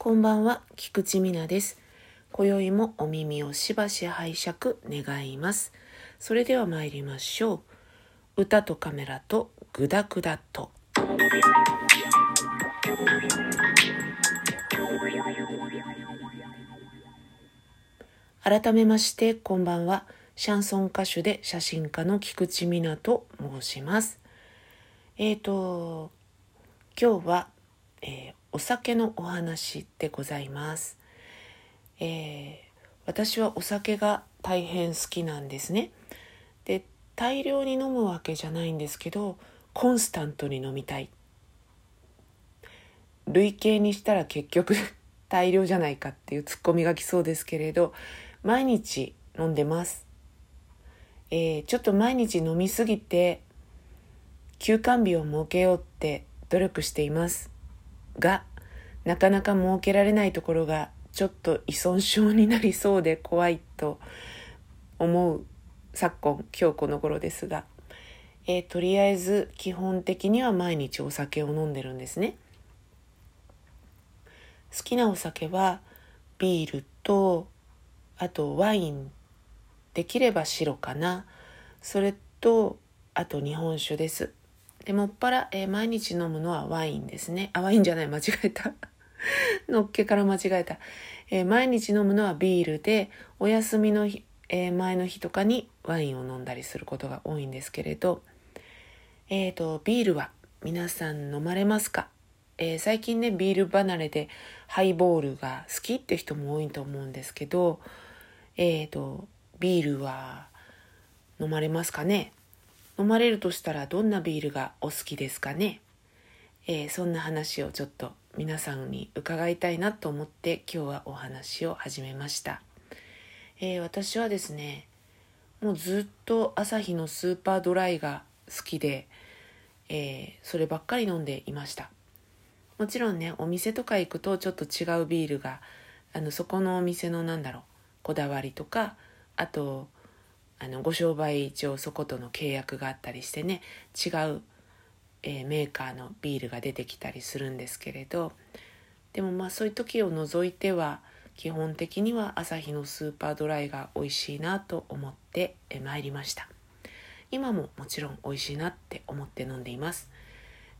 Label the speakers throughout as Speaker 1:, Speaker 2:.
Speaker 1: こんばんは、菊池美奈です。今宵もお耳をしばし拝借願います。それでは参りましょう。歌とカメラとグダグダと。改めまして、こんばんは。シャンソン歌手で写真家の菊池美奈と申します。えーと、今日は、えーお酒のお話でございます。えー私はお酒が大変好きなんですね。で、大量に飲むわけじゃないんですけど、コンスタントに飲みたい。累計にしたら結局 大量じゃないかっていうツッコミが来そうですけれど、毎日飲んでます。えーちょっと毎日飲みすぎて休館日を設けようって努力していますがなかなか設けられないところがちょっと依存症になりそうで怖いと思う昨今今日この頃ですが、えーとりあえず基本的には毎日お酒を飲んでるんですね。好きなお酒はビールとあとワイン。できれば白かな。それとあと日本酒です。でもっぱら、えー毎日飲むのはワインですね。あワインじゃない間違えた。のっけから間違えた、えー毎日飲むのはビールでお休みの日、えー前の日とかにワインを飲んだりすることが多いんですけれどえーとビールは皆さん飲まれますか？えー最近ねビール離れでハイボールが好きって人も多いと思うんですけどえーとビールは飲まれますかね？飲まれるとしたらどんなビールがお好きですかね、えーそんな話をちょっと皆さんに伺いたいなと思って今日はお話を始めました、えー私はですねもうずっと朝日のスーパードライが好きで、えーそればっかり飲んでいました。もちろんねお店とか行くとちょっと違うビールがあのそこのお店のなんだろうこだわりとかあとあのご商売上そことの契約があったりしてね違う、えーメーカーのビールが出てきたりするんですけれどでもまあそういう時を除いては基本的には朝日のスーパードライが美味しいなと思ってえー参りました。今ももちろん美味しいなって思って飲んでいます。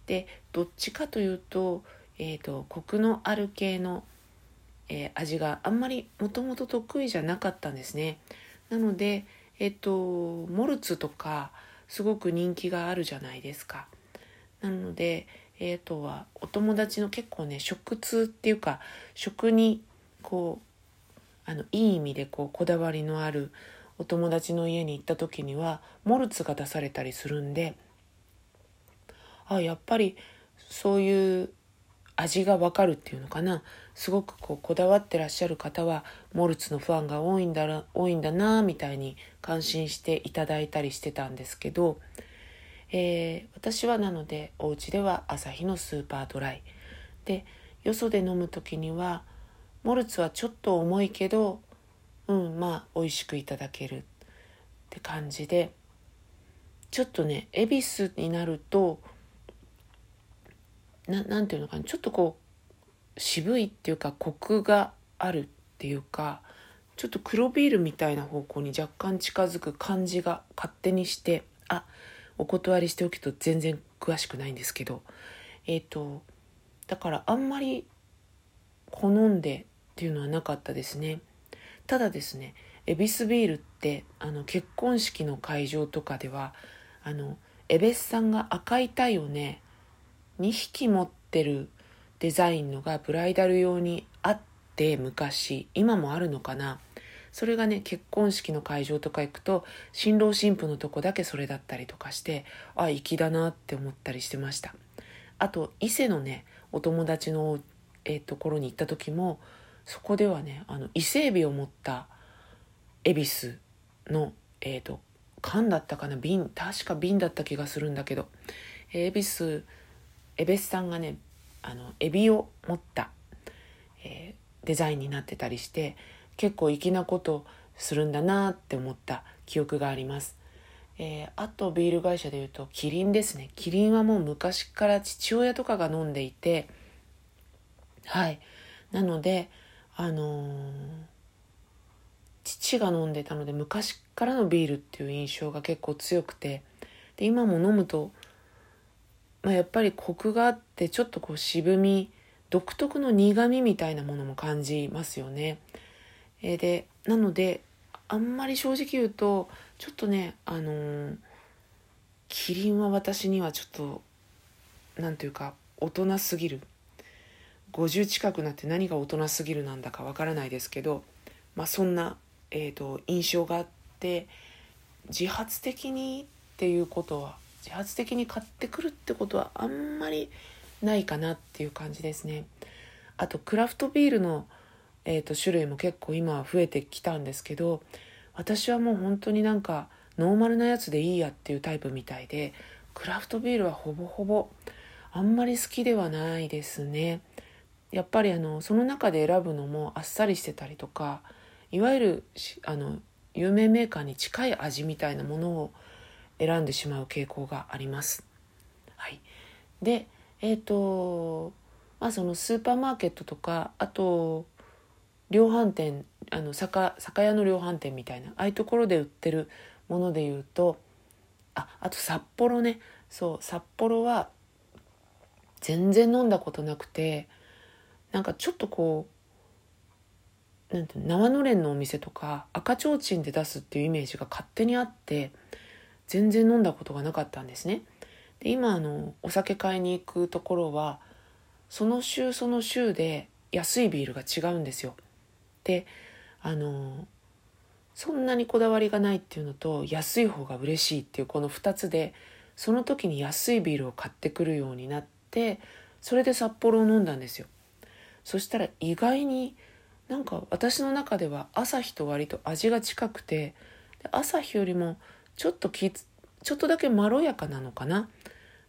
Speaker 1: でどっちかというと,、えー、とコクのある系の、えー味があんまりもともと得意じゃなかったんですね。なのでえっ、とモルツとかすごく人気があるじゃないですか。なのでえー、とはお友達の結構ね食通っていうか食にこうあのいい意味でこうこだわりのあるお友達の家に行った時にはモルツが出されたりするんであやっぱりそういう味がわかるっていうのかな。すごくこうこだわってらっしゃる方はモルツのファンが多いんだら多いんだなみたいに感心していただいたりしてたんですけど、えー私はなのでお家では朝日のスーパードライ。でよそで飲む時にはモルツはちょっと重いけどうんまあ美味しくいただける。って感じで。ちょっとね恵比寿になるとななていうのかなちょっとこう渋いっていうかコクがあるっていうかちょっと黒ビールみたいな方向に若干近づく感じが勝手にしてあお断りしておくと全然詳しくないんですけどえっ、とだからあんまり好んでっていうのはなかったですね。ただですねエビスビールってあの結婚式の会場とかではあのエベスさんが赤い鯛をね2匹持ってるデザインのがブライダル用にあって昔。今もあるのかな。それがね結婚式の会場とか行くと新郎新婦のとこだけそれだったりとかしてあ粋だなって思ったりしてました。あと伊勢のねお友達の、えーところに行った時もそこではねあの伊勢エビを持った恵比寿のえっ、と缶だったかな瓶。確か瓶だった気がするんだけど。恵比寿エベスさんがねあのエビを持った、えーデザインになってたりして結構粋なことするんだなって思った記憶があります、えーあとビール会社でいうとキリンですね。キリンはもう昔から父親とかが飲んでいてはい。なのであのー、父が飲んでたので昔からのビールっていう印象が結構強くてで今も飲むと、まあ、やっぱりコクがあってちょっとこう渋み独特の苦みみたいなものも感じますよね。えー、でなのであんまり正直言うとちょっとねあのー、キリンは私にはちょっと何ていうか大人すぎる50近くなって何が大人すぎるなんだかわからないですけど、まあ、そんな、えーと、印象があって自発的にっていうことは自発的に買ってくるってことはあんまりないかなっていう感じですね。あとクラフトビールの、えーと、種類も結構今は増えてきたんですけど私はもう本当になんかノーマルなやつでいいやっていうタイプみたいでクラフトビールはほぼほぼあんまり好きではないですね。やっぱりあのその中で選ぶのもあっさりしてたりとかいわゆるあの有名メーカーに近い味みたいなものを選んでしまう傾向があります。はい、でえっ、ー、とまあそのスーパーマーケットとかあと量販店あの酒酒屋の量販店みたいなああいうところで売ってるもので言うとああと札幌ねそう札幌は全然飲んだことなくてなんかちょっとこうなんて縄のれんのお店とか赤ちょうちんで出すっていうイメージが勝手にあって全然飲んだことがなかったんですね。で今あのお酒買いに行くところはその週その週で安いビールが違うんですよ。であのそんなにこだわりがないっていうのと安い方が嬉しいっていうこの2つでその時に安いビールを買ってくるようになってそれで札幌を飲んだんですよ。そしたら意外になんか私の中では朝日と割と味が近くて朝日よりもちょっときちょっとだけまろやかなのかな？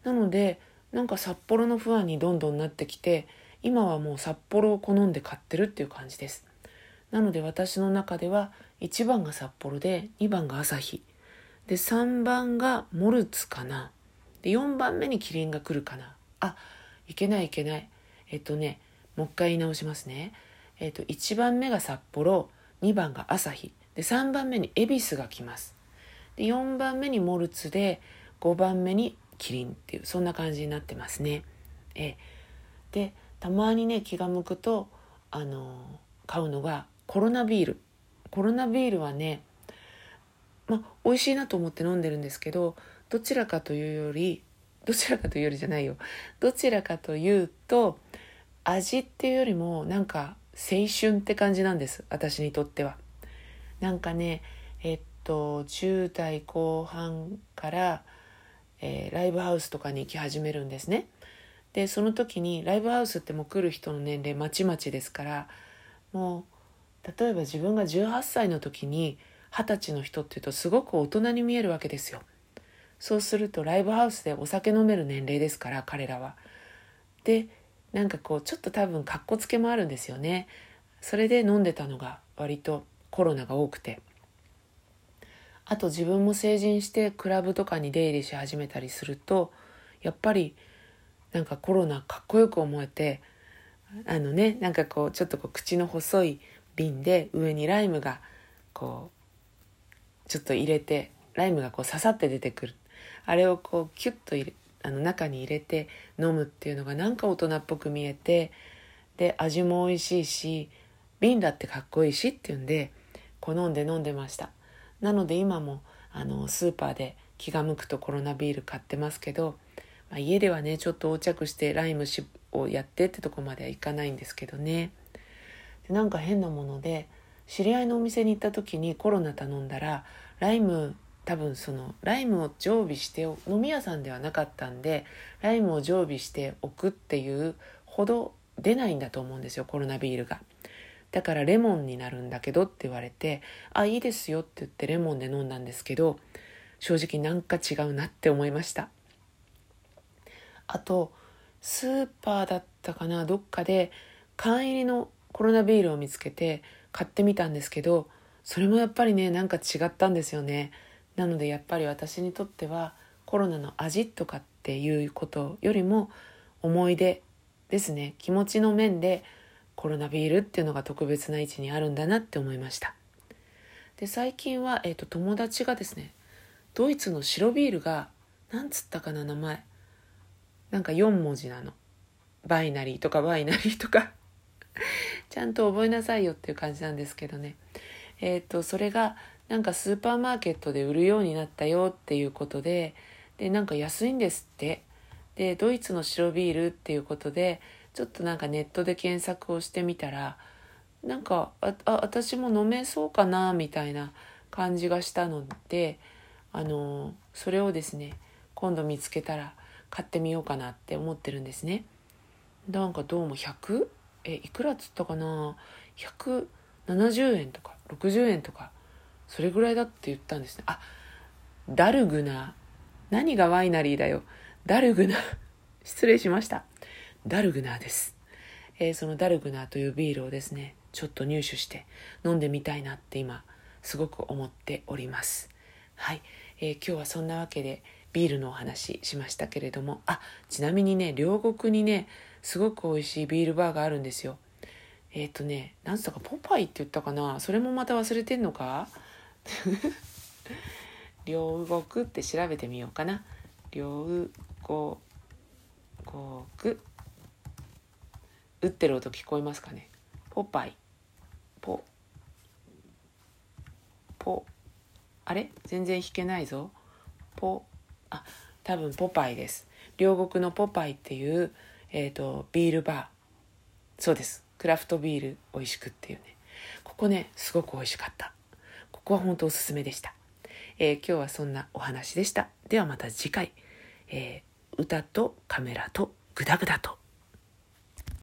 Speaker 1: なのでなんか札幌のファンにどんどんなってきて今はもう札幌を好んで買ってるっていう感じです。なので私の中では1番が札幌で2番が朝日。で3番がモルツかな。で4番目にキリンが来るかな。あいけないいけない。えっとねもう一回言い直しますね。えっ、と、1番目が札幌、2番が朝日、で、3番目に恵比寿が来ます。で、4番目にモルツで、5番目にキリンっていう、そんな感じになってますね。えで、たまにね、気が向くと、あの買うのがコロナビール。コロナビールはね、まあ、美味しいなと思って飲んでるんですけど、どちらかというより、どちらかというよりじゃないよ。どちらかというと、味っていうよりもなんか青春って感じなんです私にとっては。なんかねえっと10代後半から、えー、ライブハウスとかに行き始めるんですね。でその時にライブハウスってもう来る人の年齢まちまちですからもう例えば自分が18歳の時に二十歳の人っていうとすごく大人に見えるわけですよ。そうするとライブハウスでお酒飲める年齢ですから彼らは。でなんかこうちょっと多分かっこつけもあるんですよねそれで飲んでたのが割とコロナが多くてあと自分も成人してクラブとかに出入りし始めたりするとやっぱりなんかコロナかっこよく思えてあのねなんかこうちょっとこう口の細い瓶で上にライムがこうちょっと入れてライムがこう刺さって出てくる。あれをこうキュッと入れあの中に入れて飲むっていうのがなんか大人っぽく見えてで味も美味しいし瓶だってかっこいいしっていうんで好んで飲んでました。なので今もあのスーパーで気が向くとコロナビール買ってますけど、まあ、家ではねちょっと横着してライムをやってってとこまではいかないんですけどねでなんか変なもので知り合いのお店に行った時にコロナ頼んだらライム多分そのライムを常備して飲み屋さんではなかったんでライムを常備しておくっていうほど出ないんだと思うんですよコロナビールが。だからレモンになるんだけどって言われて「あいいですよ」って言ってレモンで飲んだんですけど正直なんか違うなって思いました。あとスーパーだったかなどっかで缶入りのコロナビールを見つけて買ってみたんですけどそれもやっぱりねなんか違ったんですよね。なのでやっぱり私にとってはコロナの味とかっていうことよりも思い出ですね。気持ちの面でコロナビールっていうのが特別な位置にあるんだなって思いました。で最近は、えーと、友達がですねドイツの白ビールがなんつったかな名前。なんか4文字なの。バイナリーとかバイナリーとか。ちゃんと覚えなさいよっていう感じなんですけどね。えっ、ー、とそれがなんかスーパーマーケットで売るようになったよっていうことででなんか安いんですって。でドイツの白ビールっていうことでちょっとなんかネットで検索をしてみたらなんかああ私も飲めそうかなみたいな感じがしたのであのそれをですね今度見つけたら買ってみようかなって思ってるんですね。なんかどうも 100? えいくらっつったかな？170円とか60円とかそれぐらいだって言ったんですね。あダルグナ。何がワイナリーだよ。ダルグナ。失礼しました。ダルグナーです、えー、そのダルグナーというビールをですねちょっと入手して飲んでみたいなって今すごく思っております。はい、えー、今日はそんなわけでビールのお話しましたけれどもあちなみにね両国にねすごく美味しいビールバーがあるんですよ。えっ、ー、とね何つったかポパイって言ったかな？それもまた忘れてんのか？両国って調べてみようかな。両国打ってる音聞こえますかね？ポパイ。ポ。ポ。あれ？全然弾けないぞ。ポ。あ多分ポパイです。両国のポパイっていう、えーと、ビールバー。そうです。クラフトビール美味しくっていうね。ここねすごく美味しかった。ここは本当おすすめでした、えー、今日はそんなお話でした。ではまた次回、えー、歌とカメラとグダグダと。